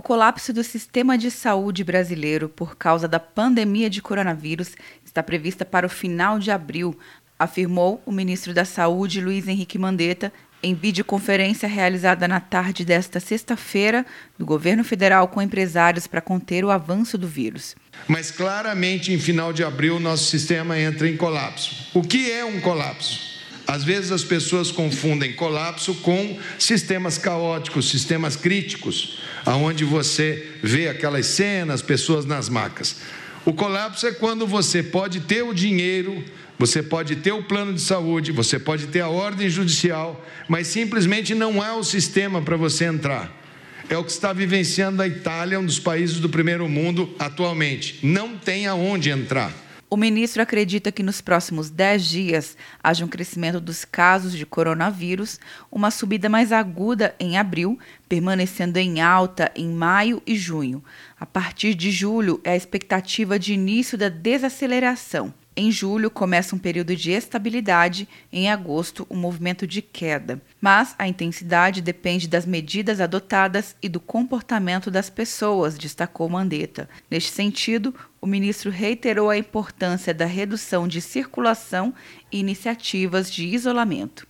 O colapso do sistema de saúde brasileiro por causa da pandemia de coronavírus está prevista para o final de abril, afirmou o ministro da Saúde, Luiz Henrique Mandetta, em videoconferência realizada na tarde desta sexta-feira do governo federal com empresários para conter o avanço do vírus. Mas claramente, em final de abril, nosso sistema entra em colapso. O que é um colapso? Às vezes as pessoas confundem colapso com sistemas caóticos, sistemas críticos, aonde você vê aquelas cenas, pessoas nas macas. O colapso é quando você pode ter o dinheiro, você pode ter o plano de saúde, você pode ter a ordem judicial, mas simplesmente não há o sistema para você entrar. É o que está vivenciando a Itália, um dos países do primeiro mundo atualmente. Não tem aonde entrar. O ministro acredita que nos próximos 10 dias haja um crescimento dos casos de coronavírus, uma subida mais aguda em abril, permanecendo em alta em maio e junho. A partir de julho é a expectativa de início da desaceleração. Em julho começa um período de estabilidade, em agosto, um movimento de queda. Mas a intensidade depende das medidas adotadas e do comportamento das pessoas, destacou Mandetta. Neste sentido, o ministro reiterou a importância da redução de circulação e iniciativas de isolamento.